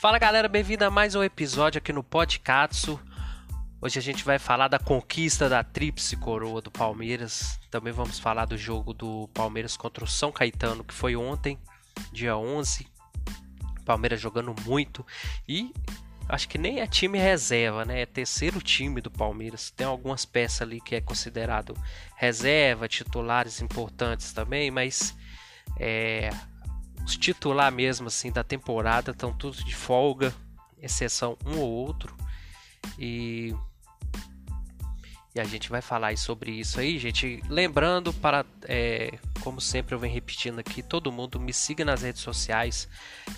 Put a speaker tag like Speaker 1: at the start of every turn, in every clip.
Speaker 1: Fala galera, bem-vindo a mais um episódio aqui no Podcatsu. Hoje a gente vai falar da conquista da tríplice coroa do Palmeiras. Também vamos falar do jogo do Palmeiras contra o São Caetano, que foi ontem, dia 11. Palmeiras jogando muito e acho que nem é time reserva, né? É terceiro time do Palmeiras. Tem algumas peças ali que é considerado reserva, titulares importantes também, mas é, os titular mesmo assim da temporada estão todos de folga, exceção um ou outro. E e a gente vai falar sobre isso aí, gente. Lembrando, para é, como sempre eu venho repetindo aqui, todo mundo me siga nas redes sociais: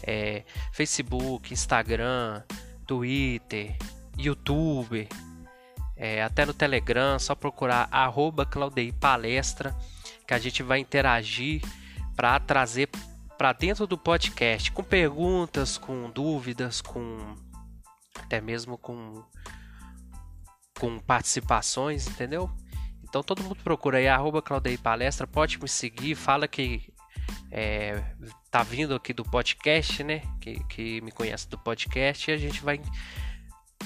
Speaker 1: é, Facebook, Instagram, Twitter, YouTube, é, até no Telegram. Só procurar Claudei Palestra, que a gente vai interagir para trazer para dentro do podcast com perguntas, com dúvidas, com até mesmo com com participações, entendeu? Então todo mundo procura aí, arroba Claudei Palestra, pode me seguir, fala que é, tá vindo aqui do podcast, né? Que, que me conhece do podcast e a gente vai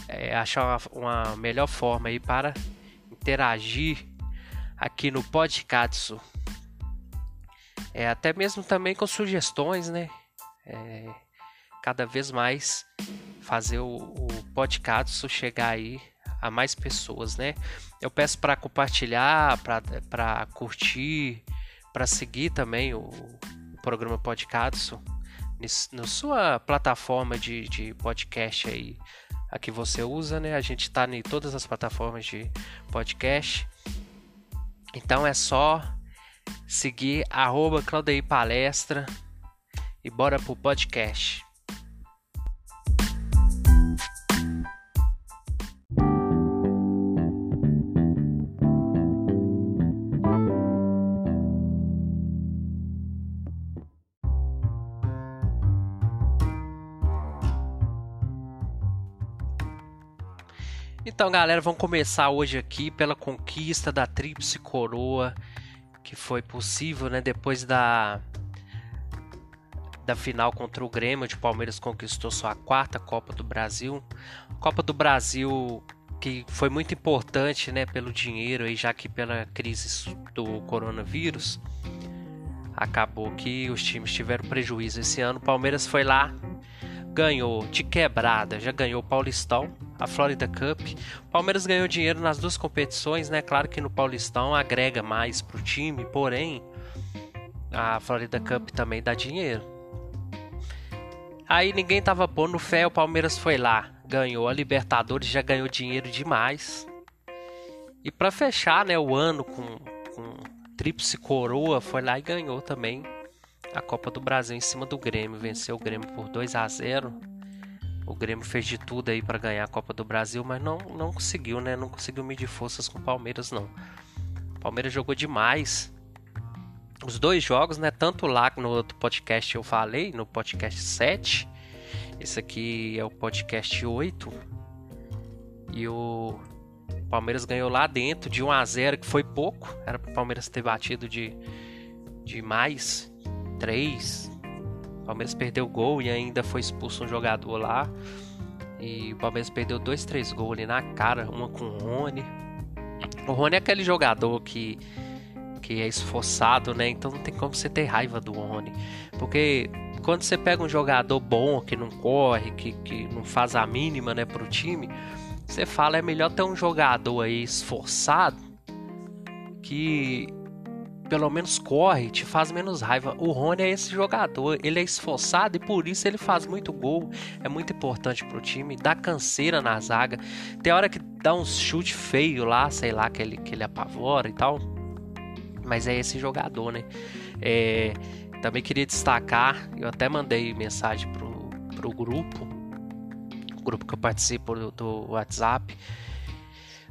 Speaker 1: é, achar uma, uma, melhor forma aí para interagir aqui no podcast. É, até mesmo também com sugestões, né? É, cada vez mais fazer o, o podcast chegar aí a mais pessoas, né? Eu peço para compartilhar, para curtir, para seguir também o, o programa Podcast na sua plataforma de, de podcast aí a que você usa, né? A gente está em todas as plataformas de podcast. Então é só seguir arroba Claudei Palestra e bora pro podcast. Então, galera, vamos começar hoje aqui pela conquista da Tríplice Coroa, que foi possível, né, depois da da final contra o Grêmio, onde o Palmeiras conquistou sua quarta Copa do Brasil. Copa do Brasil que foi muito importante, né, pelo dinheiro aí, já que pela crise do coronavírus, acabou que os times tiveram prejuízo esse ano. Palmeiras foi lá, ganhou de quebrada, já ganhou o Paulistão, a Florida Cup. O Palmeiras ganhou dinheiro nas duas competições, né? Claro que no Paulistão agrega mais pro time, porém a Florida Cup também dá dinheiro. Aí ninguém tava pondo fé, o Palmeiras foi lá, ganhou a Libertadores, já ganhou dinheiro demais. E para fechar, né, o ano com, com tríplice coroa, foi lá e ganhou também a Copa do Brasil em cima do Grêmio, venceu o Grêmio por 2 a 0. O Grêmio fez de tudo aí para ganhar a Copa do Brasil, mas não, não conseguiu, né? Não conseguiu medir forças com o Palmeiras, não. O Palmeiras jogou demais. Os dois jogos, né? Tanto lá no outro podcast eu falei, no podcast 7. Esse aqui é o podcast 8. E o Palmeiras ganhou lá dentro de 1 a 0 que foi pouco. Era para o Palmeiras ter batido de, de mais 3. O Palmeiras perdeu gol e ainda foi expulso um jogador lá. E o Palmeiras perdeu dois, três gols ali na cara, uma com o Rony. O Rony é aquele jogador que, que é esforçado, né? Então não tem como você ter raiva do Rony. Porque quando você pega um jogador bom, que não corre, que, que não faz a mínima né, pro time, você fala, é melhor ter um jogador aí esforçado que pelo menos corre, te faz menos raiva. O Rony é esse jogador, ele é esforçado e por isso ele faz muito gol. É muito importante pro time, dá canseira na zaga. Tem hora que dá um chute feio lá, sei lá, que ele, que ele apavora e tal. Mas é esse jogador, né? É, também queria destacar, eu até mandei mensagem pro, pro grupo, o grupo que eu participo do, do WhatsApp.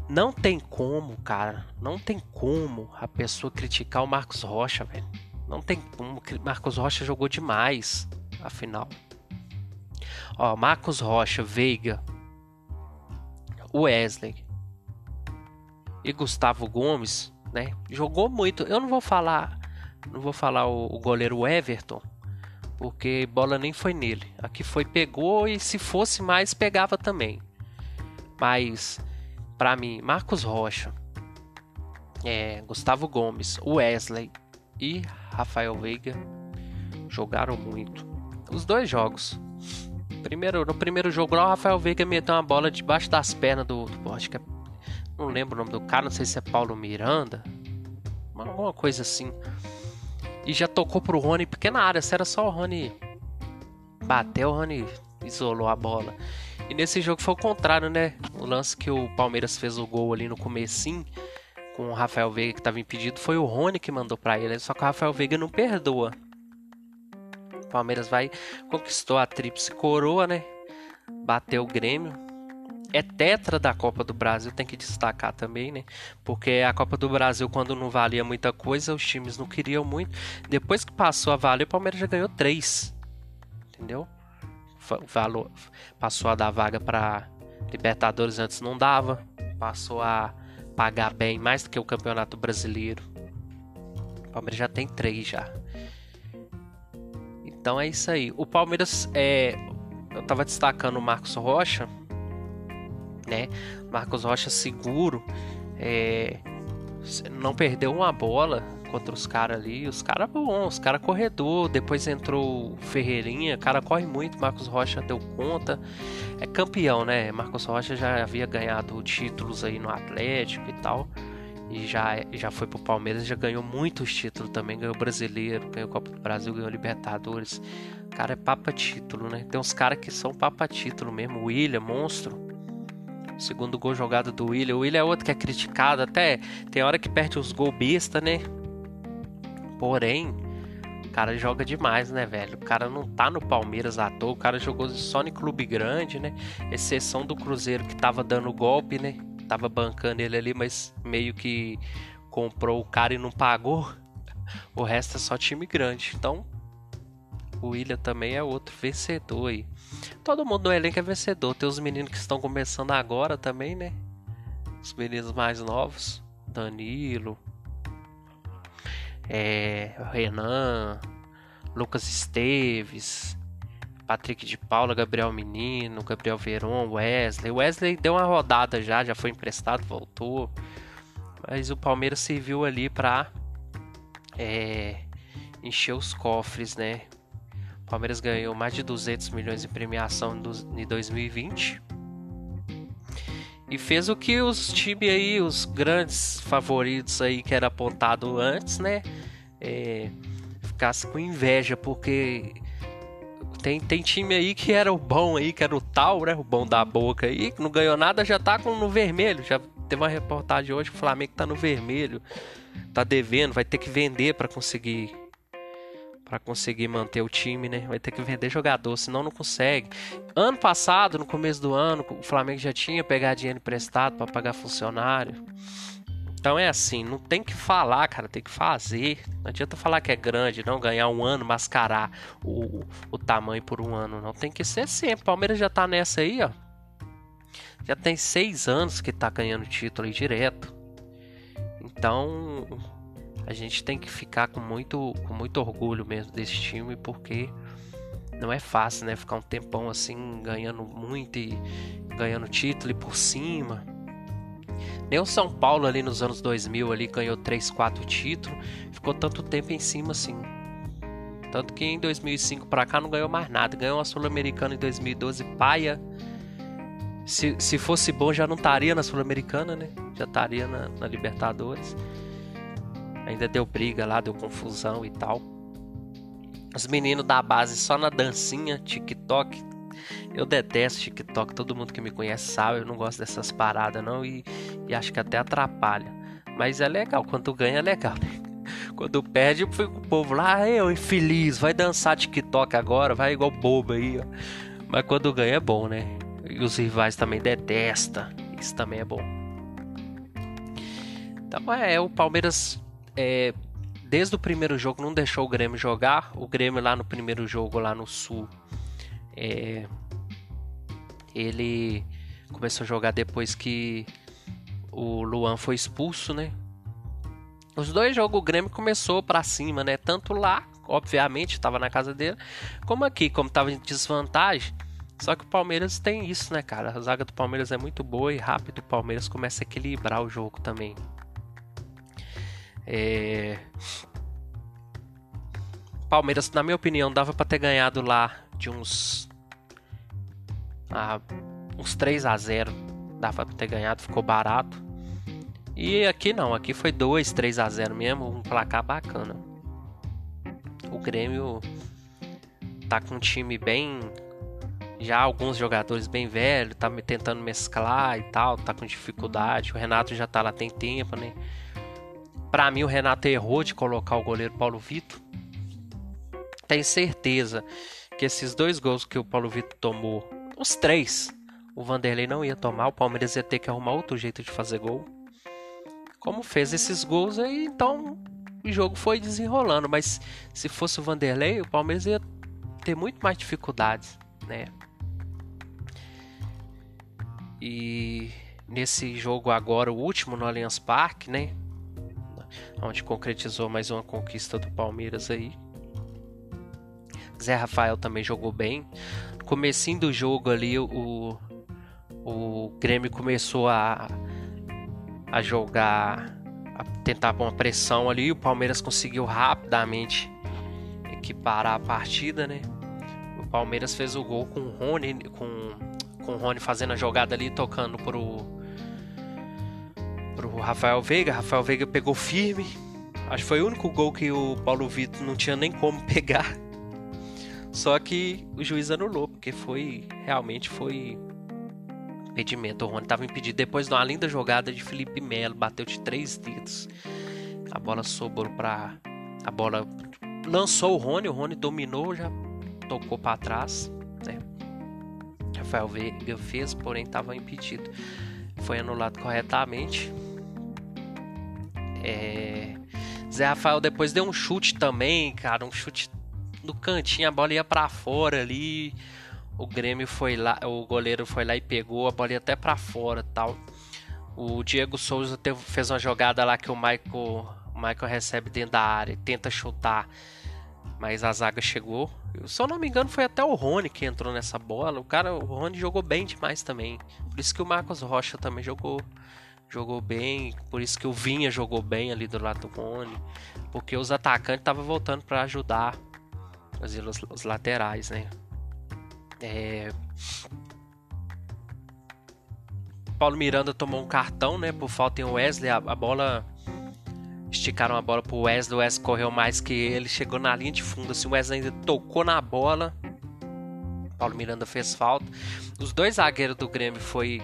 Speaker 1: Não tem como, cara. Não tem como a pessoa criticar o Marcos Rocha, velho. Não tem como. Marcos Rocha jogou demais, afinal. Ó, Marcos Rocha, Veiga, Wesley e Gustavo Gomes, né? Jogou muito. Eu não vou falar, não vou falar o, o goleiro Everton, Porque bola nem foi nele. Aqui foi pegou e se fosse mais pegava também. Mas para mim, Marcos Rocha, é, Gustavo Gomes, Wesley e Rafael Veiga jogaram muito. Os dois jogos. Primeiro, no primeiro jogo lá, o Rafael Veiga meteu uma bola debaixo das pernas do, do acho que é, não lembro o nome do cara, não sei se é Paulo Miranda, alguma coisa assim. E já tocou pro Rony pequena área, se era só o Rony bateu, o Rony isolou a bola. E nesse jogo foi o contrário, né? O lance que o Palmeiras fez o gol ali no comecinho com o Rafael Veiga que estava impedido foi o Rony que mandou para ele, só que o Rafael Veiga não perdoa. O Palmeiras vai conquistou a tríplice coroa, né? Bateu o Grêmio. É tetra da Copa do Brasil, tem que destacar também, né? Porque a Copa do Brasil, quando não valia muita coisa, os times não queriam muito. Depois que passou a valer, o Palmeiras já ganhou três. Entendeu? Valor, passou a dar vaga para Libertadores antes não dava. Passou a pagar bem mais do que o Campeonato Brasileiro. O Palmeiras já tem três já. Então é isso aí. O Palmeiras é, eu estava destacando o Marcos Rocha, né? Marcos Rocha seguro, é, não perdeu uma bola contra os caras ali. Os caras bons, os caras corredor. Depois entrou o Ferreirinha, o cara corre muito. Marcos Rocha deu conta. É campeão, né? Marcos Rocha já havia ganhado títulos aí no Atlético e tal. E já, já foi pro Palmeiras, já ganhou muitos títulos também. Ganhou Brasileiro, ganhou Copa do Brasil, ganhou Libertadores. Cara, é papa título, né? Tem uns caras que são papa título mesmo. O William, monstro. Segundo gol jogado do William. O William é outro que é criticado. Até tem hora que perde os gol besta, né? Porém, o cara joga demais, né, velho? O cara não tá no Palmeiras à toa, o cara jogou só em clube grande, né? Exceção do Cruzeiro que tava dando golpe, né? Tava bancando ele ali, mas meio que comprou o cara e não pagou. O resto é só time grande. Então, o William também é outro vencedor aí. Todo mundo no elenco é vencedor. Tem os meninos que estão começando agora também, né? Os meninos mais novos. Danilo, é, Renan, Lucas Esteves, Patrick de Paula, Gabriel Menino, Gabriel Veron, Wesley. Wesley deu uma rodada já, já foi emprestado, voltou. Mas o Palmeiras serviu ali para é, encher os cofres, né? O Palmeiras ganhou mais de 200 milhões de premiação em 2020. E fez o que os times aí, os grandes favoritos aí que era apontado antes, né? É, ficasse com inveja, porque tem, tem time aí que era o bom aí, que era o tal, né? O bom da boca aí, que não ganhou nada, já tá com, no vermelho. Já teve uma reportagem hoje que o Flamengo tá no vermelho, tá devendo, vai ter que vender para conseguir para conseguir manter o time, né? Vai ter que vender jogador, senão não consegue. Ano passado, no começo do ano, o Flamengo já tinha pegado dinheiro emprestado para pagar funcionário. Então é assim, não tem que falar, cara, tem que fazer. Não adianta falar que é grande, não ganhar um ano, mascarar o, o tamanho por um ano, não. Tem que ser sempre. Palmeiras já tá nessa aí, ó. Já tem seis anos que tá ganhando título aí direto. Então, a gente tem que ficar com muito, com muito orgulho mesmo desse time, porque não é fácil, né? Ficar um tempão assim, ganhando muito e ganhando título e por cima. Nem o São Paulo ali nos anos 2000 ali ganhou 3, 4 títulos, ficou tanto tempo em cima assim. Tanto que em 2005 para cá não ganhou mais nada. Ganhou a Sul-Americana em 2012, paia. Se, se fosse bom já não estaria na Sul-Americana, né? Já estaria na, na Libertadores. Ainda deu briga lá, deu confusão e tal. Os meninos da base só na dancinha, TikTok. Eu detesto TikTok, todo mundo que me conhece sabe, eu não gosto dessas paradas não e, e acho que até atrapalha. Mas é legal, quando ganha é legal? Quando perde, fica o povo lá, eu infeliz, vai dançar TikTok agora, vai igual bobo aí, ó. Mas quando ganha é bom, né? E os rivais também detestam, isso também é bom. Então é, o Palmeiras é, desde o primeiro jogo não deixou o Grêmio jogar. O Grêmio lá no primeiro jogo lá no Sul, é, ele começou a jogar depois que o Luan foi expulso, né? Os dois jogos o Grêmio começou para cima, né? Tanto lá obviamente estava na casa dele. Como aqui, como estava em desvantagem. Só que o Palmeiras tem isso, né, cara? A zaga do Palmeiras é muito boa e rápido o Palmeiras começa a equilibrar o jogo também. É... Palmeiras, na minha opinião, dava para ter ganhado lá de uns ah, uns 3 a 0. Dava para ter ganhado, ficou barato. E aqui não, aqui foi 2, 3 a 0 mesmo, um placar bacana. O Grêmio tá com um time bem já alguns jogadores bem velhos, tá tentando mesclar e tal, tá com dificuldade. O Renato já tá lá tem tempo, né? Para mim o Renato errou de colocar o goleiro Paulo Vitor. Tenho certeza que esses dois gols que o Paulo Vitor tomou, os três, o Vanderlei não ia tomar, o Palmeiras ia ter que arrumar outro jeito de fazer gol. Como fez esses gols aí, então o jogo foi desenrolando, mas se fosse o Vanderlei, o Palmeiras ia ter muito mais dificuldades, né? E nesse jogo agora, o último no Allianz Parque, né? Onde concretizou mais uma conquista do Palmeiras aí. Zé Rafael também jogou bem. No comecinho do jogo ali, o, o Grêmio começou a, a jogar, a tentar uma pressão ali. O Palmeiras conseguiu rapidamente equiparar a partida, né? O Palmeiras fez o gol com o Rony, com com o Rony fazendo a jogada ali, tocando pro, pro Rafael Veiga. Rafael Veiga pegou firme. Acho que foi o único gol que o Paulo Vitor não tinha nem como pegar. Só que o juiz anulou, porque foi realmente foi impedimento. O Rony estava impedido depois de uma linda jogada de Felipe Melo, bateu de três dedos. A bola sobrou para a bola lançou o Rony, o Rony dominou, já tocou para trás, né? Rafael Veiga fez, porém estava impedido. Foi anulado corretamente. É... Zé Rafael depois deu um chute também, cara, um chute no cantinho, a bola ia para fora ali. O Grêmio foi lá, o goleiro foi lá e pegou, a bola ia até para fora, tal. O Diego Souza teve, fez uma jogada lá que o Michael, o Michael recebe dentro da área, tenta chutar, mas a zaga chegou, se eu não me engano, foi até o Rony que entrou nessa bola. O cara, o Rony jogou bem demais também. Por isso que o Marcos Rocha também jogou jogou bem, por isso que o Vinha jogou bem ali do lado do Rony, porque os atacantes estavam voltando para ajudar os, os, laterais, né? É... Paulo Miranda tomou um cartão, né, por falta em Wesley, a, a bola esticaram a bola pro Wesley, o Wesley correu mais que ele, chegou na linha de fundo, assim, o Wesley ainda tocou na bola. Paulo Miranda fez falta. Os dois zagueiros do Grêmio foi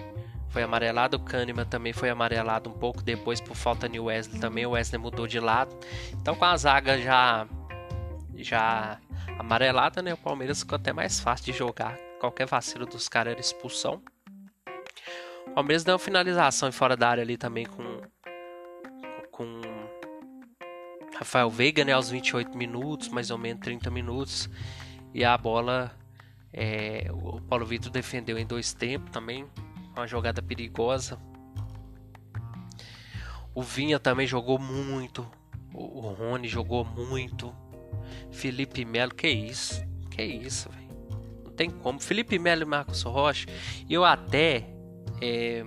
Speaker 1: foi amarelado, o Kahneman também foi amarelado um pouco depois por falta de Wesley também, o Wesley mudou de lado. Então com a zaga já já amarelada, né, o Palmeiras ficou até mais fácil de jogar. Qualquer vacilo dos caras era expulsão. O Palmeiras deu uma finalização fora da área ali também com com Rafael Veiga, né, aos 28 minutos, mais ou menos 30 minutos. E a bola, é, o Paulo Vitor defendeu em dois tempos também, uma jogada perigosa. O Vinha também jogou muito, o Rony jogou muito. Felipe Melo, que isso? Que isso, velho? Não tem como. Felipe Melo e Marcos Rocha, eu até é,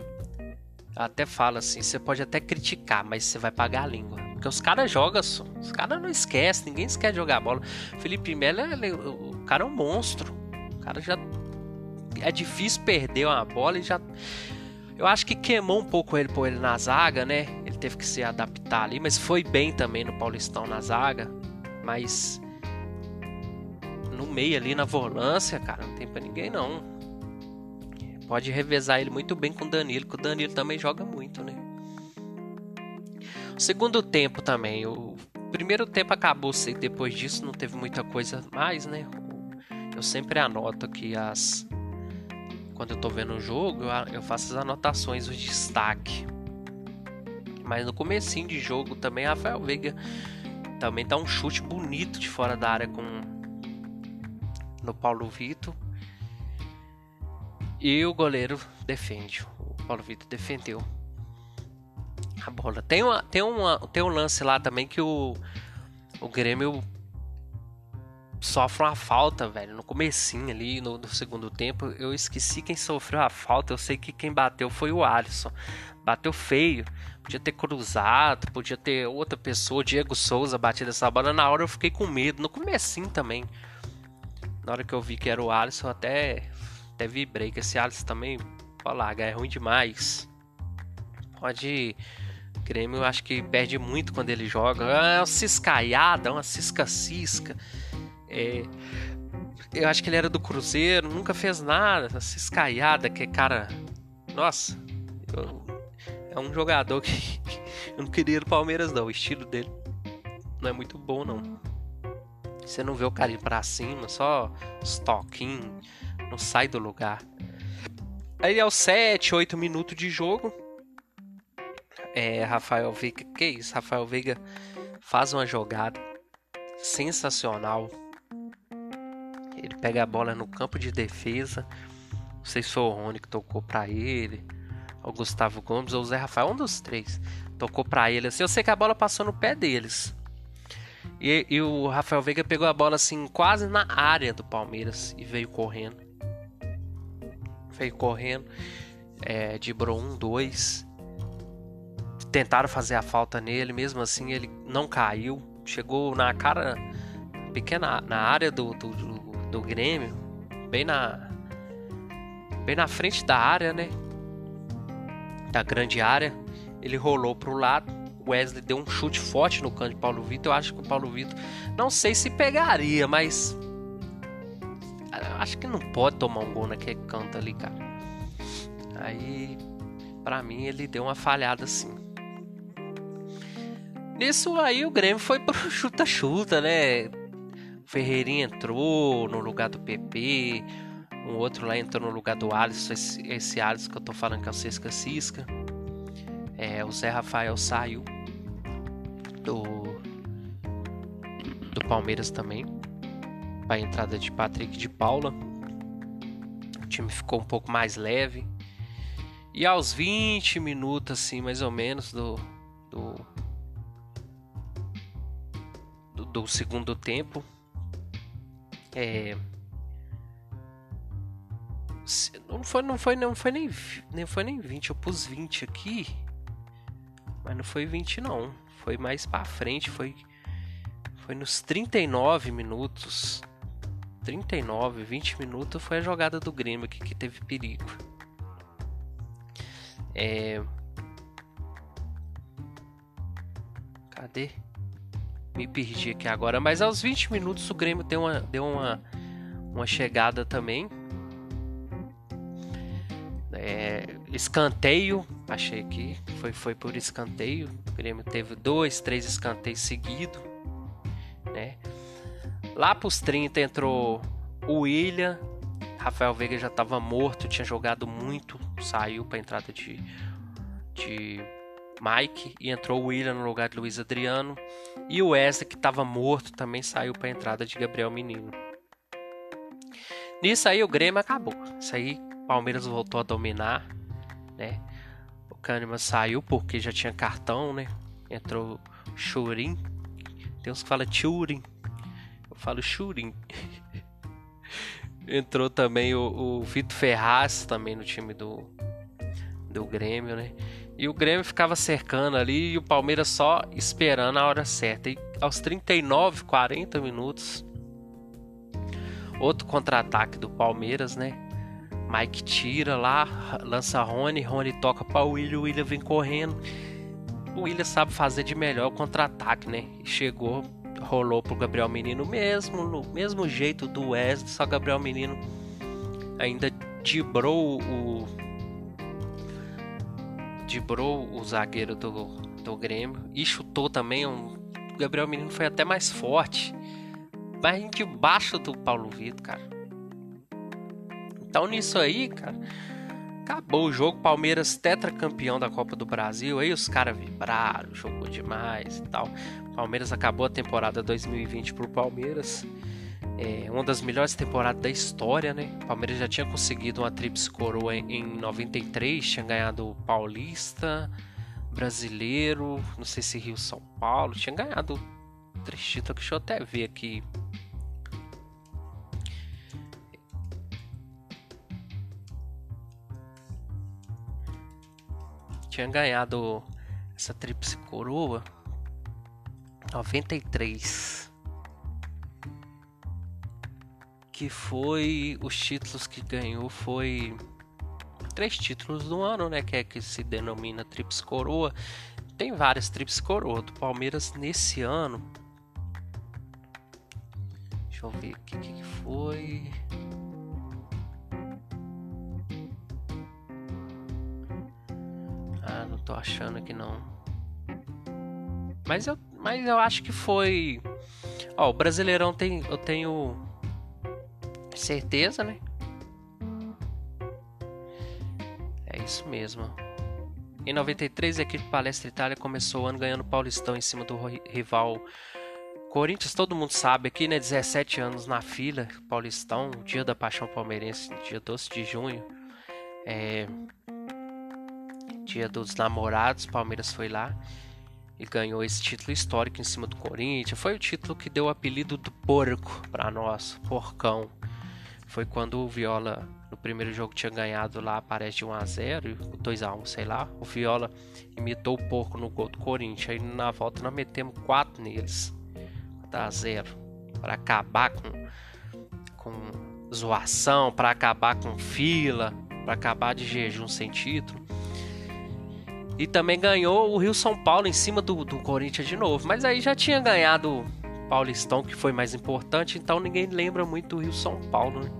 Speaker 1: até falo assim, você pode até criticar, mas você vai pagar a língua. Porque os caras jogam, os caras não esquecem, ninguém esquece jogar bola. Felipe Melo, ele, o cara é um monstro. O cara já. É difícil perder uma bola e já. Eu acho que queimou um pouco ele por ele na zaga, né? Ele teve que se adaptar ali, mas foi bem também no Paulistão na zaga. Mas. No meio ali na volância, cara, não tem pra ninguém não. Pode revezar ele muito bem com o Danilo, que o Danilo também joga muito, né? Segundo tempo também. O primeiro tempo acabou depois disso não teve muita coisa mais, né? Eu sempre anoto aqui as. Quando eu tô vendo o jogo, eu faço as anotações, o destaque. Mas no comecinho de jogo também, Rafael Veiga também dá um chute bonito de fora da área com no Paulo Vitor. E o goleiro defende. O Paulo Vitor defendeu a bola. Tem, uma, tem, uma, tem um lance lá também que o, o Grêmio sofre uma falta, velho, no comecinho ali, no, no, segundo tempo. Eu esqueci quem sofreu a falta. Eu sei que quem bateu foi o Alisson. Bateu feio. Podia ter cruzado, podia ter outra pessoa, Diego Souza, batido essa bola. Na hora eu fiquei com medo. No comecinho também. Na hora que eu vi que era o Alisson, até, até vibrei. Que esse Alisson também, olha lá, é ruim demais. Pode Grêmio acho que perde muito quando ele joga. É uma ciscaiada, uma cisca-cisca. É, eu acho que ele era do Cruzeiro, nunca fez nada. Ciscaiada, que cara. Nossa, eu, é um jogador que eu não queria do Palmeiras, não. O estilo dele não é muito bom, não. Você não vê o cara ir pra cima, só stalking, não sai do lugar. Aí aos 7, 8 minutos de jogo, é, Rafael Veiga, que isso? Rafael Veiga faz uma jogada sensacional. Pega a bola no campo de defesa. Não sei se o Rony que tocou para ele, o Gustavo Gomes ou o Zé Rafael, um dos três. Tocou para ele assim. Eu sei que a bola passou no pé deles. E, e, o Rafael Veiga pegou a bola assim, quase na área do Palmeiras e veio correndo. Veio correndo. É, dibrou um, dois tentaram fazer a falta nele, mesmo assim ele não caiu. Chegou na cara pequena na área do, do, do, do Grêmio, bem na bem na frente da área, né? Da grande área. Ele rolou para o lado. Wesley deu um chute forte no canto de Paulo Vitor. Eu acho que o Paulo Vitor não sei se pegaria, mas acho que não pode tomar um gol naquele canto ali, cara. Aí, para mim, ele deu uma falhada assim. Nisso aí o Grêmio foi pro chuta-chuta, né? Ferreirinha entrou no lugar do PP. Um outro lá entrou no lugar do Alisson. Esse, esse Alisson que eu tô falando que é o Cisca Cisca. É, o Zé Rafael saiu do, do Palmeiras também. Para a entrada de Patrick de Paula. O time ficou um pouco mais leve. E aos 20 minutos, assim, mais ou menos, do, do do segundo tempo. É, não foi, não foi, não foi nem, nem foi nem 20, eu pus 20 aqui. Mas não foi 20 não, foi mais para frente, foi foi nos 39 minutos. 39, 20 minutos foi a jogada do Grêmio que, que teve perigo. É... Cadê? Me perdi aqui agora, mas aos 20 minutos o Grêmio deu uma, deu uma, uma chegada também. É, escanteio, achei aqui, foi, foi por escanteio. O Grêmio teve dois, três escanteios seguidos. Né? Lá pros 30 entrou o William. Rafael Veiga já estava morto, tinha jogado muito, saiu para entrada de, de Mike e entrou o William no lugar de Luiz Adriano. E o Wesley, que estava morto, também saiu para a entrada de Gabriel Menino. Nisso aí o Grêmio acabou. Isso aí Palmeiras voltou a dominar, né? O Kahneman saiu porque já tinha cartão, né? Entrou Churin. Tem uns que falam Churin. Eu falo Churin. Entrou também o, o Vitor Ferraz também no time do, do Grêmio, né? E o Grêmio ficava cercando ali e o Palmeiras só esperando a hora certa. E aos 39, 40 minutos, outro contra-ataque do Palmeiras, né? Mike tira lá, lança Rony, Rony toca para o William, o William vem correndo. O William sabe fazer de melhor o contra-ataque, né? Chegou, rolou pro Gabriel Menino mesmo, no mesmo jeito do Wesley, só Gabriel Menino ainda dibrou o driblou o zagueiro do, do Grêmio e chutou também. Um, o Gabriel Menino foi até mais forte, mas debaixo do Paulo Vitor, cara. Então nisso aí, cara, acabou o jogo. Palmeiras tetracampeão da Copa do Brasil. Aí os caras vibraram, jogou demais e tal. Palmeiras acabou a temporada 2020 pro Palmeiras é, uma das melhores temporadas da história, né? O Palmeiras já tinha conseguido uma tríplice coroa em 93, tinha ganhado Paulista, Brasileiro, não sei se Rio São Paulo, tinha ganhado três títulos, deixa eu até ver aqui. Tinha ganhado essa tríplice coroa 93. Que foi os títulos que ganhou foi três títulos do ano, né, que é que se denomina tríplice coroa. Tem várias tríplices coroa do Palmeiras nesse ano. Deixa eu ver o que, que foi. Ah, não tô achando aqui não. Mas eu, mas eu acho que foi. Ó, o Brasileirão tem, eu tenho certeza, né? É isso mesmo. Em 93, a equipe Palestra Itália começou o ano ganhando Paulistão em cima do rival Corinthians. Todo mundo sabe aqui, né? 17 anos na fila, Paulistão, dia da Paixão Palmeirense, dia 12 de junho. É... Dia dos namorados, Palmeiras foi lá e ganhou esse título histórico em cima do Corinthians. Foi o título que deu o apelido do porco para nós, porcão. Foi quando o Viola, no primeiro jogo, tinha ganhado lá, parece de 1x0, 2x1, sei lá. O Viola imitou o porco no gol do Corinthians. Aí na volta nós metemos 4 neles. 4x0. Para acabar com, com zoação, para acabar com fila, para acabar de jejum sem título. E também ganhou o Rio São Paulo em cima do, do Corinthians de novo. Mas aí já tinha ganhado Paulistão, que foi mais importante, então ninguém lembra muito do Rio São Paulo, né?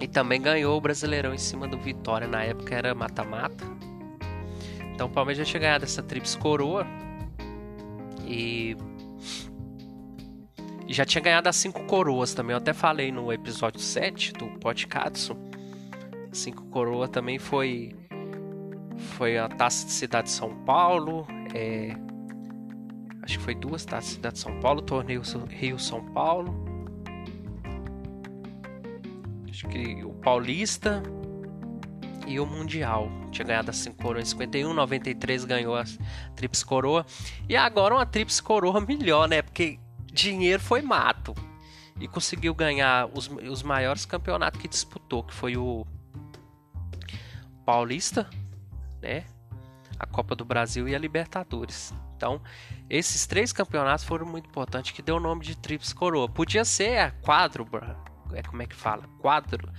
Speaker 1: E também ganhou o Brasileirão em cima do Vitória, na época era mata-mata. Então o Palmeiras já tinha ganhado essa tríplice coroa. E... e já tinha ganhado as cinco coroas também. Eu até falei no episódio 7 do podcast. Cinco coroas também foi foi a Taça de Cidade de São Paulo, é, acho que foi duas Taças de Cidade de São Paulo, Torneio Rio São Paulo, acho que o Paulista e o Mundial. Tinha ganhado a 5 coroas em 51, 93 ganhou a Trips Coroa. E agora uma Trips Coroa melhor, né? Porque dinheiro foi mato. E conseguiu ganhar os, os maiores campeonatos que disputou, que foi o Paulista, né? A Copa do Brasil e a Libertadores. Então, esses três campeonatos foram muito importantes, que deu o nome de Trips Coroa. Podia ser a quádrupla, é como é que fala? Quadro,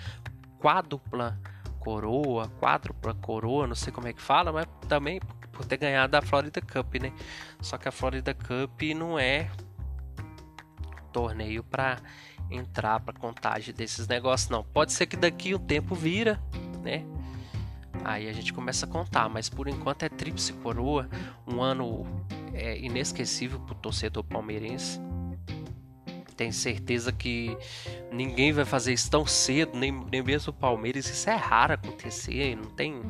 Speaker 1: quádrupla coroa, quádrupla coroa, não sei como é que fala, mas também por ter ganhado a Florida Cup, né? Só que a Florida Cup não é torneio para entrar para contagem desses negócios, não. Pode ser que daqui um tempo vira, né? Aí a gente começa a contar, mas por enquanto é tríplice coroa, um ano é, inesquecível para o torcedor palmeirense. Tenho certeza que ninguém vai fazer isso tão cedo, nem, nem mesmo o Palmeiras. Isso é raro acontecer, não tem.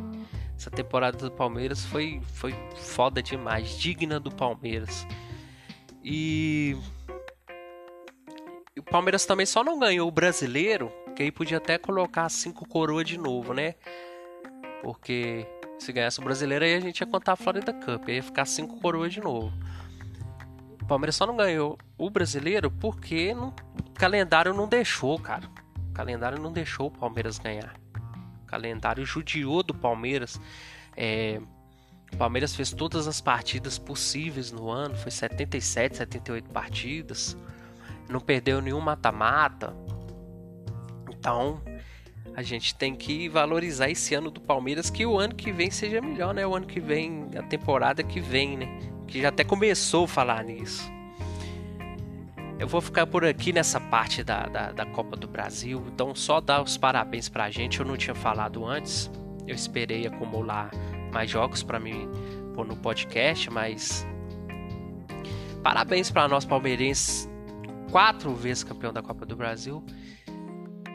Speaker 1: Essa temporada do Palmeiras foi, foi foda demais, digna do Palmeiras. E o Palmeiras também só não ganhou o brasileiro, que aí podia até colocar cinco coroas de novo, né? Porque se ganhasse o brasileiro, aí a gente ia contar a Florida Cup, aí ia ficar cinco coroas de novo. O Palmeiras só não ganhou o brasileiro porque não, o calendário não deixou, cara. O calendário não deixou o Palmeiras ganhar. O calendário judiou do Palmeiras. É, o Palmeiras fez todas as partidas possíveis no ano, foi 77, 78 partidas. Não perdeu nenhum mata-mata. Então, a gente tem que valorizar esse ano do Palmeiras, que o ano que vem seja melhor, né? O ano que vem, a temporada que vem, né? Que já até começou a falar nisso. Eu vou ficar por aqui nessa parte da, da, da Copa do Brasil, então só dar os parabéns pra gente. Eu não tinha falado antes, eu esperei acumular mais jogos para mim pôr no podcast, mas parabéns para nós palmeirenses, quatro vezes campeão da Copa do Brasil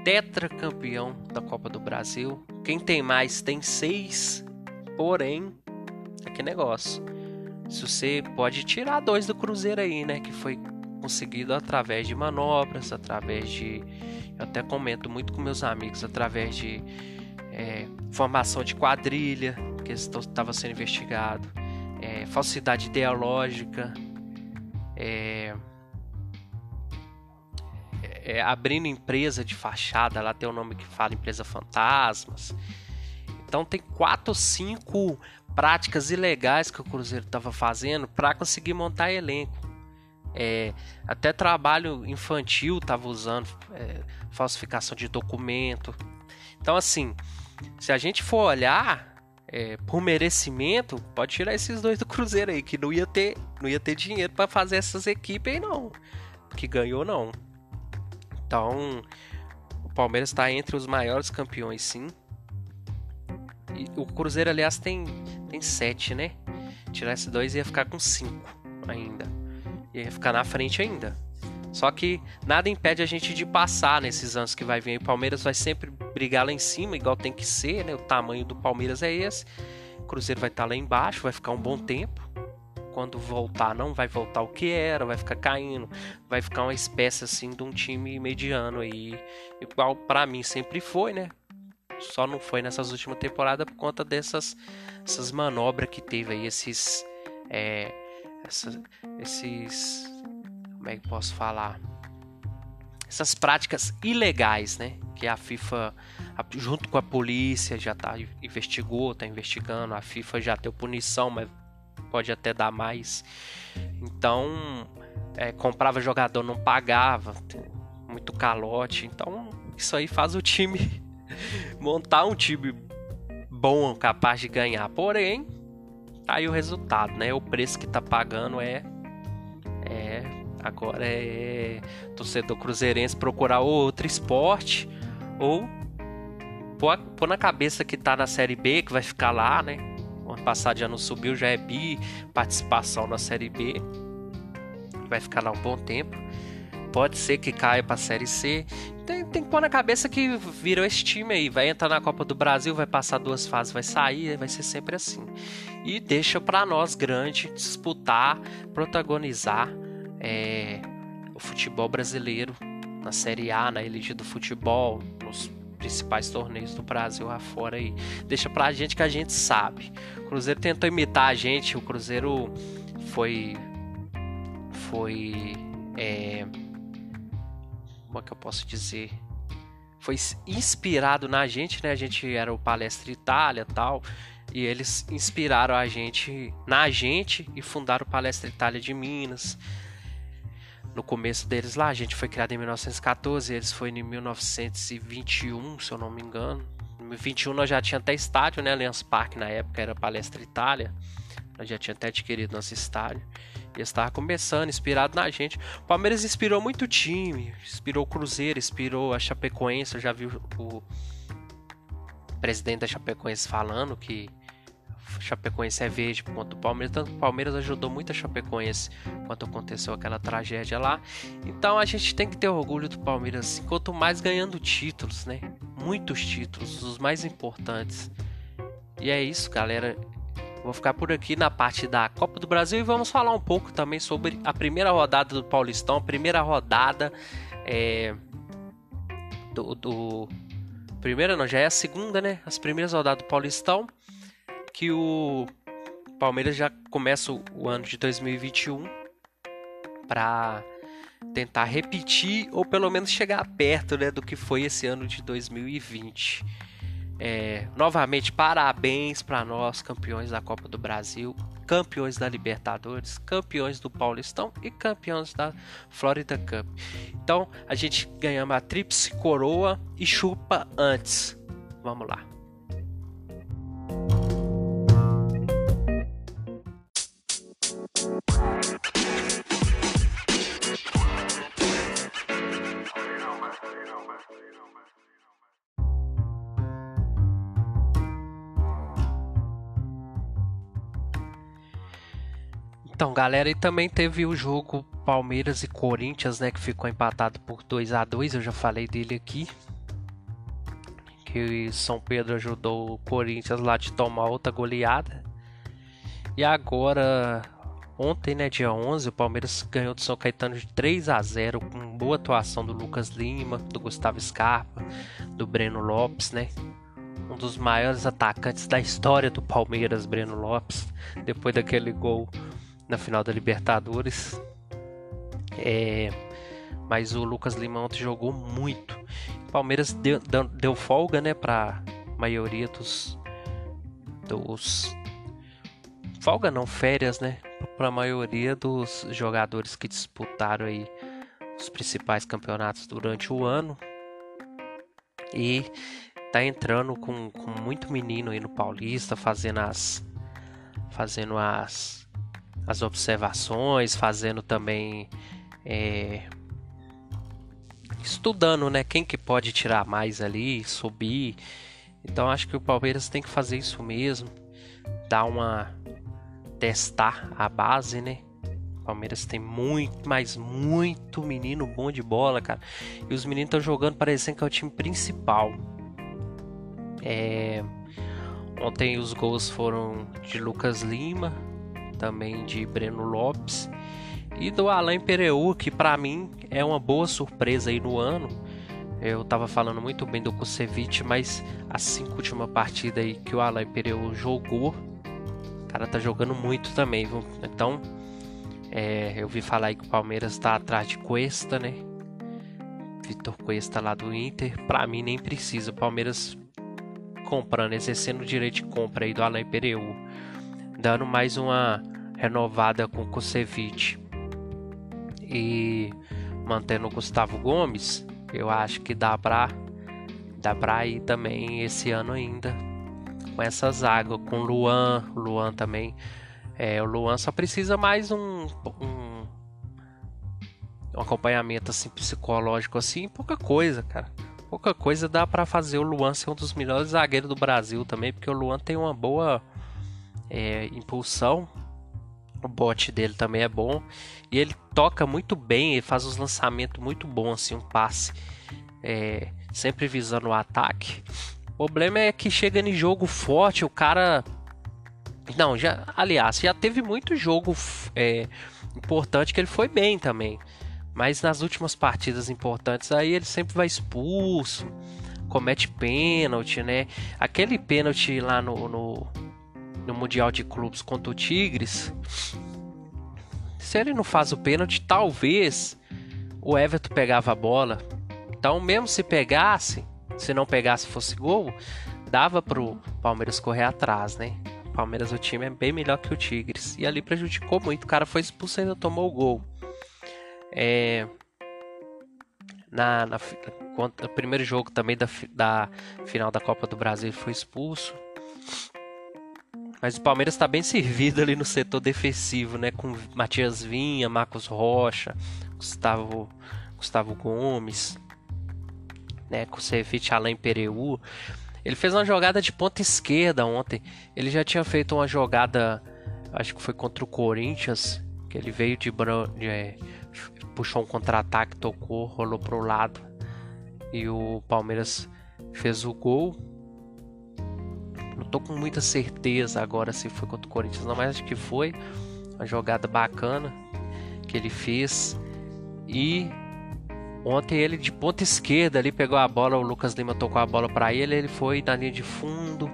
Speaker 1: tetracampeão da Copa do Brasil. Quem tem mais tem seis, porém, é que negócio. Se você pode tirar dois do Cruzeiro aí, né? Que foi conseguido através de manobras, através de. Eu até comento muito com meus amigos, através de é, formação de quadrilha, que estava sendo investigado, é, falsidade ideológica, é, é, abrindo empresa de fachada, lá tem o um nome que fala empresa fantasmas. Então tem quatro ou cinco práticas ilegais que o Cruzeiro estava fazendo para conseguir montar elenco. É, até trabalho infantil estava usando é, falsificação de documento. Então, assim, se a gente for olhar é, por merecimento, pode tirar esses dois do Cruzeiro aí, que não ia ter, não ia ter dinheiro para fazer essas equipes aí, não. Que ganhou, não. Então, o Palmeiras está entre os maiores campeões, sim. E o Cruzeiro, aliás, tem, tem sete, né? Tirar esses dois ia ficar com cinco ainda. Ia ficar na frente ainda. Só que nada impede a gente de passar nesses anos que vai vir. O Palmeiras vai sempre brigar lá em cima, igual tem que ser, né? O tamanho do Palmeiras é esse. O Cruzeiro vai estar tá lá embaixo, vai ficar um bom tempo. Quando voltar, não vai voltar o que era, vai ficar caindo, vai ficar uma espécie assim de um time mediano aí, igual para mim sempre foi, né? Só não foi nessas últimas temporadas por conta dessas essas manobras que teve aí, esses. É, esses. Como é que posso falar? Essas práticas ilegais, né? Que a FIFA, junto com a polícia, já tá, investigou, tá investigando. A FIFA já deu punição, mas pode até dar mais. Então, é, comprava jogador, não pagava, muito calote. Então, isso aí faz o time montar um time bom, capaz de ganhar. Porém, tá aí o resultado, né? O preço que tá pagando é é agora é torcedor cruzeirense procurar outro esporte ou pôr, pôr na cabeça que tá na série B, que vai ficar lá, né? Ano já não subiu, já é bi, participação na série B. Vai ficar lá um bom tempo. Pode ser que caia para a série C tem, tem que pôr na cabeça que virou esse time aí. Vai entrar na Copa do Brasil, vai passar duas fases, vai sair, vai ser sempre assim. E deixa para nós, grande, disputar, protagonizar é, o futebol brasileiro na Série A, na elite do futebol, nos principais torneios do Brasil afora aí. Deixa pra gente que a gente sabe. O Cruzeiro tentou imitar a gente, o Cruzeiro foi. Foi. É, como é que eu posso dizer? Foi inspirado na gente, né? A gente era o Palestra Itália tal. E eles inspiraram a gente na gente e fundaram o Palestra Itália de Minas. No começo deles lá, a gente foi criado em 1914, eles foi em 1921, se eu não me engano. Em 2021 nós já tinha até estádio, né? Allianz Parque na época era Palestra Itália. Nós já tinha até adquirido nosso estádio. E estava começando, inspirado na gente. O Palmeiras inspirou muito o time, inspirou o Cruzeiro, inspirou a Chapecoense. Eu já vi o presidente da Chapecoense falando que Chapecoense é verde por conta do Palmeiras. Tanto o Palmeiras ajudou muito a Chapecoense quando aconteceu aquela tragédia lá. Então a gente tem que ter orgulho do Palmeiras. Quanto mais ganhando títulos, né? Muitos títulos, os mais importantes. E é isso, galera. Vou ficar por aqui na parte da Copa do Brasil e vamos falar um pouco também sobre a primeira rodada do Paulistão, a primeira rodada é, do, do, primeira não, já é a segunda, né? As primeiras rodadas do Paulistão que o Palmeiras já começa o ano de 2021 para tentar repetir ou pelo menos chegar perto, né, do que foi esse ano de 2020. É, novamente, parabéns para nós, campeões da Copa do Brasil, campeões da Libertadores, campeões do Paulistão e campeões da Florida Cup. Então, a gente ganhamos a tríplice coroa e chupa antes. Vamos lá. Então, galera, e também teve o jogo Palmeiras e Corinthians, né, que ficou empatado por 2 a 2 eu já falei dele aqui. Que São Pedro ajudou o Corinthians lá de tomar outra goleada. E agora, ontem, né, dia 11, o Palmeiras ganhou do São Caetano de 3 a 0 com boa atuação do Lucas Lima, do Gustavo Scarpa, do Breno Lopes, né? Um dos maiores atacantes da história do Palmeiras, Breno Lopes, depois daquele gol na final da Libertadores. É, mas o Lucas Lima ontem jogou muito. O Palmeiras deu, deu folga, né, para maioria dos dos folga não, férias, né? Para a maioria dos jogadores que disputaram aí os principais campeonatos durante o ano. E tá entrando com, com muito menino aí no Paulista, fazendo as fazendo as as observações, fazendo também é, estudando, né? Quem que pode tirar mais ali, subir. Então acho que o Palmeiras tem que fazer isso mesmo, dar uma testar a base, né? Palmeiras tem muito, mas muito menino bom de bola, cara. E os meninos estão jogando parecendo que é o time principal. É... Ontem os gols foram de Lucas Lima, também de Breno Lopes e do Alain Pereu, que para mim é uma boa surpresa aí no ano. Eu tava falando muito bem do Kusevich, mas as cinco últimas partidas aí que o Alain Pereu jogou, o cara tá jogando muito também, viu? Então, é, eu vi falar aí que o Palmeiras tá atrás de Cuesta, né? Vitor Cuesta lá do Inter. Pra mim nem precisa. O Palmeiras comprando, exercendo o direito de compra aí do Alain Pereu. Dando mais uma renovada com Kusevich e mantendo o Gustavo Gomes, eu acho que dá pra, dá pra ir também esse ano ainda com essa zaga, com Luan, Luan também. É, o Luan só precisa mais um, um, um acompanhamento assim psicológico assim, pouca coisa, cara. Pouca coisa dá para fazer o Luan ser um dos melhores zagueiros do Brasil também, porque o Luan tem uma boa é, impulsão o bote dele também é bom. E ele toca muito bem, ele faz os lançamentos muito bons, assim, um passe. É, sempre visando o ataque. O problema é que chega em jogo forte, o cara. Não, já. Aliás, já teve muito jogo é, importante que ele foi bem também. Mas nas últimas partidas importantes aí ele sempre vai expulso, comete pênalti, né? Aquele pênalti lá no, no no Mundial de Clubes contra o Tigres, se ele não faz o pênalti, talvez o Everton pegava a bola. Então, mesmo se pegasse, se não pegasse fosse gol, dava pro Palmeiras correr atrás, né? O Palmeiras, o time é bem melhor que o Tigres. E ali prejudicou muito. O cara foi expulso e ainda tomou o gol. É... Na, na, no primeiro jogo também da, da final da Copa do Brasil foi expulso. Mas o Palmeiras está bem servido ali no setor defensivo, né? Com Matias Vinha, Marcos Rocha, Gustavo, Gustavo Gomes, né? Com Ceviche Alain Pereu. Ele fez uma jogada de ponta esquerda ontem. Ele já tinha feito uma jogada, acho que foi contra o Corinthians, que ele veio de, de é, puxou um contra-ataque, tocou, rolou para o lado e o Palmeiras fez o gol tô com muita certeza agora se foi contra o Corinthians, não, mas acho que foi uma jogada bacana que ele fez. E ontem ele de ponta esquerda ali pegou a bola, o Lucas Lima tocou a bola para ele, ele foi na linha de fundo.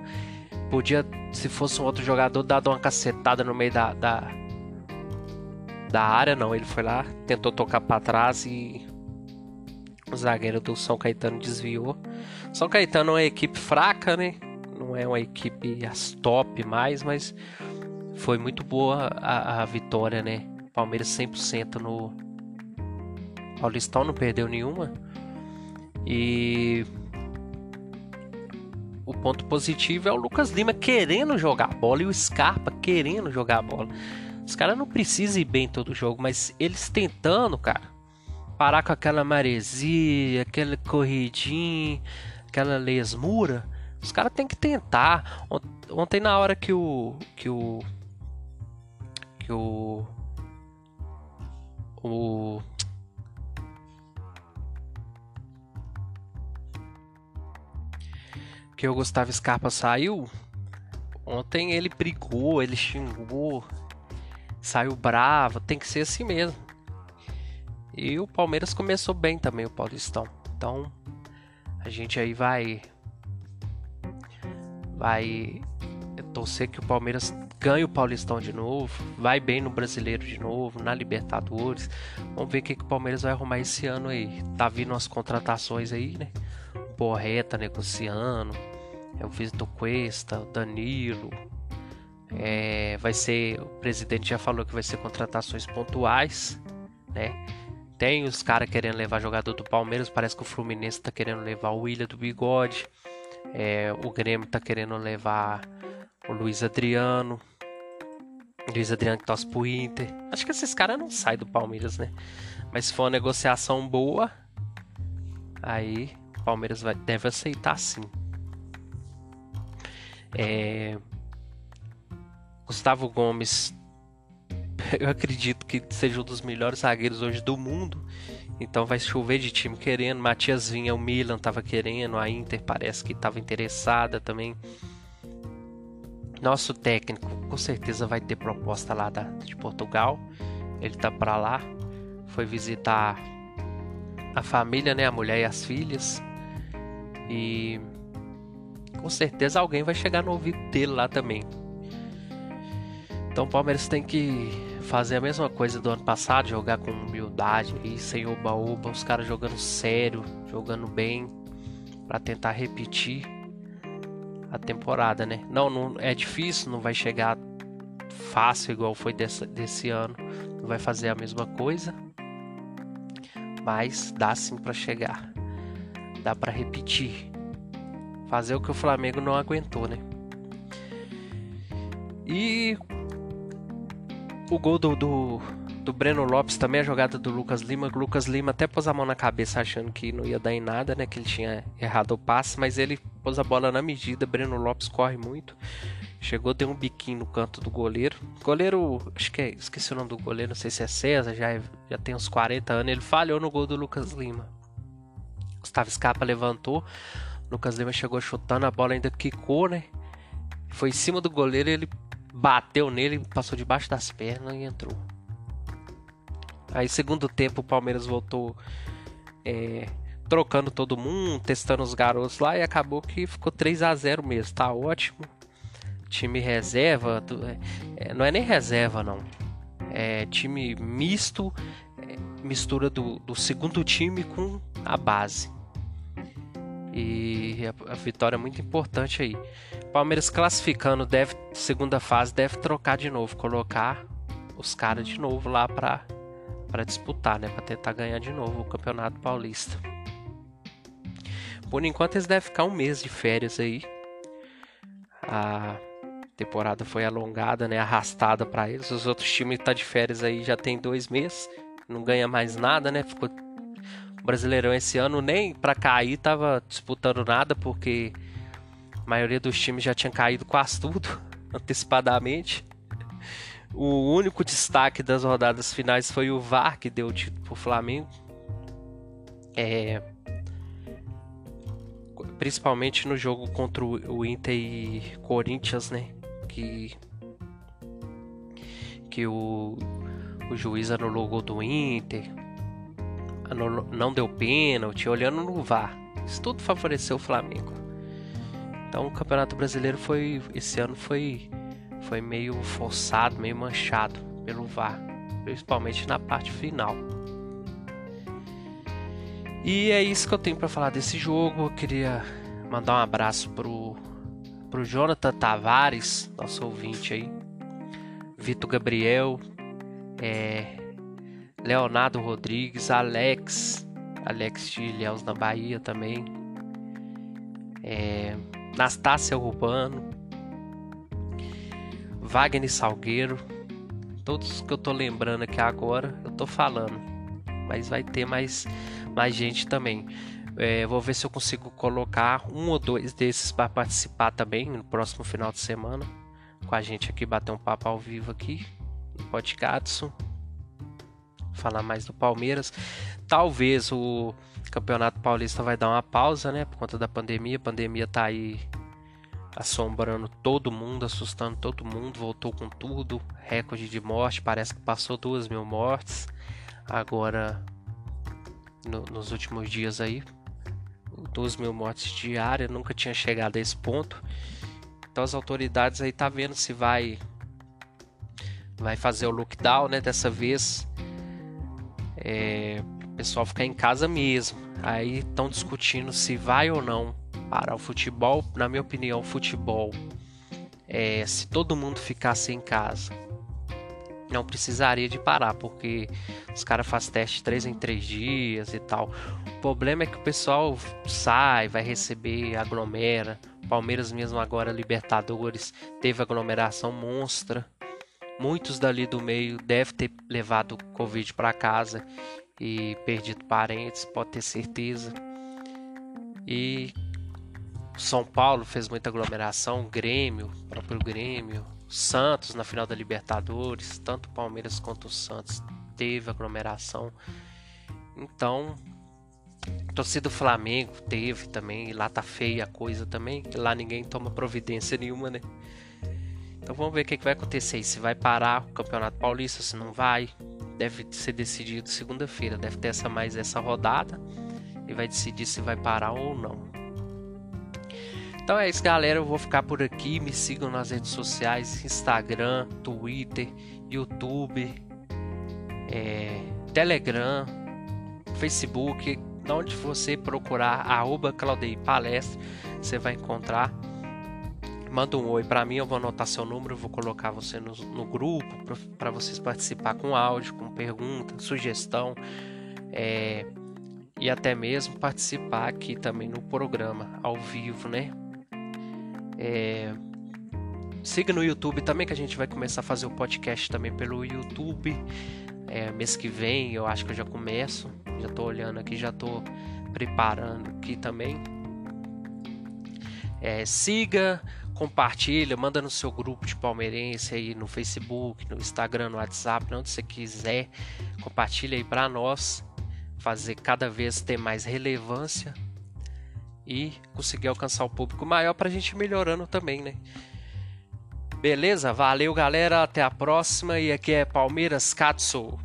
Speaker 1: Podia, se fosse um outro jogador, dar uma cacetada no meio da, da, da área, não. Ele foi lá, tentou tocar para trás e o zagueiro do São Caetano desviou. São Caetano é uma equipe fraca, né? Não é uma equipe as top mais, mas foi muito boa a, a vitória, né? Palmeiras 100% no Paulistão, não perdeu nenhuma. E o ponto positivo é o Lucas Lima querendo jogar bola e o Scarpa querendo jogar bola. Os caras não precisam ir bem todo jogo, mas eles tentando, cara, parar com aquela maresia, aquela corridinha, aquela lesmura os caras têm que tentar. Ontem na hora que o. que o. que o. O. Que o Gustavo Scarpa saiu. Ontem ele brigou, ele xingou, saiu bravo. Tem que ser assim mesmo. E o Palmeiras começou bem também, o Paulistão. Então a gente aí vai vai torcer que o Palmeiras ganhe o Paulistão de novo, vai bem no Brasileiro de novo, na Libertadores. Vamos ver o que, que o Palmeiras vai arrumar esse ano aí. Tá vindo umas contratações aí, né? Borreta negociando, é o Vitor Cuesta, o Danilo, É, vai ser, o presidente já falou que vai ser contratações pontuais, né? Tem os caras querendo levar jogador do Palmeiras, parece que o Fluminense tá querendo levar o William do Bigode, é, o Grêmio tá querendo levar o Luiz Adriano, Luiz Adriano que torce pro Inter. Acho que esses caras não saem do Palmeiras, né? Mas se for uma negociação boa, aí o Palmeiras vai, deve aceitar sim. É... Gustavo Gomes, eu acredito que seja um dos melhores zagueiros hoje do mundo. Então vai chover de time querendo. Matias Vinha, o Milan tava querendo, a Inter parece que estava interessada também. Nosso técnico com certeza vai ter proposta lá da, de Portugal. Ele tá para lá. Foi visitar a família, né, a mulher e as filhas. E com certeza alguém vai chegar no ouvido dele lá também. Então o Palmeiras tem que fazer a mesma coisa do ano passado, jogar com humildade e sem oba-oba, os caras jogando sério, jogando bem, para tentar repetir a temporada, né? Não, não é difícil, não vai chegar fácil igual foi desse, ano, não vai fazer a mesma coisa, mas dá sim para chegar, dá para repetir, fazer o que o Flamengo não aguentou, né? E o gol do, do do Breno Lopes também a jogada do Lucas Lima. O Lucas Lima até pôs a mão na cabeça achando que não ia dar em nada, né? Que ele tinha errado o passe, mas ele pôs a bola na medida. Breno Lopes corre muito. Chegou, deu um biquinho no canto do goleiro. Goleiro, acho que é, esqueci o nome do goleiro, não sei se é César, já, é, já tem uns 40 anos. Ele falhou no gol do Lucas Lima. Gustavo Scarpa levantou. Lucas Lima chegou chutando, a bola ainda quicou, né? Foi em cima do goleiro, ele bateu nele, passou debaixo das pernas e entrou. Aí, segundo tempo, o Palmeiras voltou é, trocando todo mundo, testando os garotos lá e acabou que ficou 3 a 0 mesmo. Tá ótimo. Time reserva, é, não é nem reserva, não. É time misto, é, mistura do, do segundo time com a base. E a, vitória é muito importante aí. Palmeiras classificando, deve segunda fase deve trocar de novo, colocar os caras de novo lá para para disputar, né, para tentar ganhar de novo o Campeonato Paulista. Por enquanto eles devem ficar um mês de férias aí. A temporada foi alongada, né, arrastada para eles. Os outros times tá de férias aí já tem dois meses, não ganha mais nada, né? Ficou o Brasileirão esse ano nem para cair tava disputando nada porque a maioria dos times já tinha caído quase tudo antecipadamente. O único destaque das rodadas finais foi o VAR que deu o título pro Flamengo. É... Principalmente no jogo contra o Inter e Corinthians, né? Que, que o, o juiz anulou o gol do Inter, anulou, não deu pênalti, olhando no VAR. Isso tudo favoreceu o Flamengo. Então o Campeonato Brasileiro foi esse ano foi foi meio forçado, meio manchado pelo VAR, principalmente na parte final. E é isso que eu tenho para falar desse jogo. Eu queria mandar um abraço pro, pro Jonathan Tavares, nosso ouvinte aí, Vitor Gabriel, é, Leonardo Rodrigues, Alex, Alex de Ilhéus na Bahia também, é, Nastácia Urbano, Wagner Salgueiro. Todos que eu tô lembrando aqui agora, eu tô falando. Mas vai ter mais, mais gente também. É, vou ver se eu consigo colocar um ou dois desses para participar também no próximo final de semana. Com a gente aqui, bater um papo ao vivo aqui no podcast. Falar mais do Palmeiras. Talvez o Campeonato Paulista vai dar uma pausa, né? Por conta da pandemia. A pandemia tá aí assombrando todo mundo, assustando todo mundo, voltou com tudo, recorde de morte, parece que passou duas mil mortes. Agora, no, nos últimos dias aí, duas mil mortes diárias, nunca tinha chegado a esse ponto. Então as autoridades aí tá vendo se vai vai fazer o lockdown, né? Dessa vez, é, o pessoal ficar em casa mesmo. Aí estão discutindo se vai ou não para o futebol. Na minha opinião, o futebol é, se todo mundo ficasse em casa, não precisaria de parar, porque os caras fazem teste 3 em 3 dias e tal. O problema é que o pessoal sai, vai receber, aglomera. Palmeiras mesmo agora, Libertadores, teve aglomeração monstra. Muitos dali do meio devem ter levado Covid para casa e perdido parentes, pode ter certeza. E São Paulo fez muita aglomeração, Grêmio, próprio Grêmio, Santos na final da Libertadores, tanto o Palmeiras quanto o Santos teve aglomeração. Então, torcida do Flamengo teve também, lá tá feia a coisa também, lá ninguém toma providência nenhuma, né? Então vamos ver o que, que vai acontecer, se vai parar o Campeonato Paulista, se não vai. Deve ser decidido segunda-feira, deve ter essa mais essa rodada e vai decidir se vai parar ou não. Então é isso, galera. Eu vou ficar por aqui. Me sigam nas redes sociais: Instagram, Twitter, YouTube, é, Telegram, Facebook. Onde você procurar arroba Claudei Palestra, você vai encontrar. Manda um oi para mim, eu vou anotar seu número, vou colocar você no, no grupo para vocês participar com áudio, com pergunta, sugestão. É, e até mesmo participar aqui também no programa ao vivo, né? É... Siga no YouTube também, que a gente vai começar a fazer o podcast também pelo YouTube. É, mês que vem eu acho que eu já começo. Já tô olhando aqui, já tô preparando aqui também. É, siga, compartilha, manda no seu grupo de palmeirense aí no Facebook, no Instagram, no WhatsApp, onde você quiser. Compartilha aí para nós fazer cada vez ter mais relevância e conseguir alcançar o público maior para a gente melhorando também, né? Beleza? Valeu, galera. Até a próxima. E aqui é Palmeiras Katsu.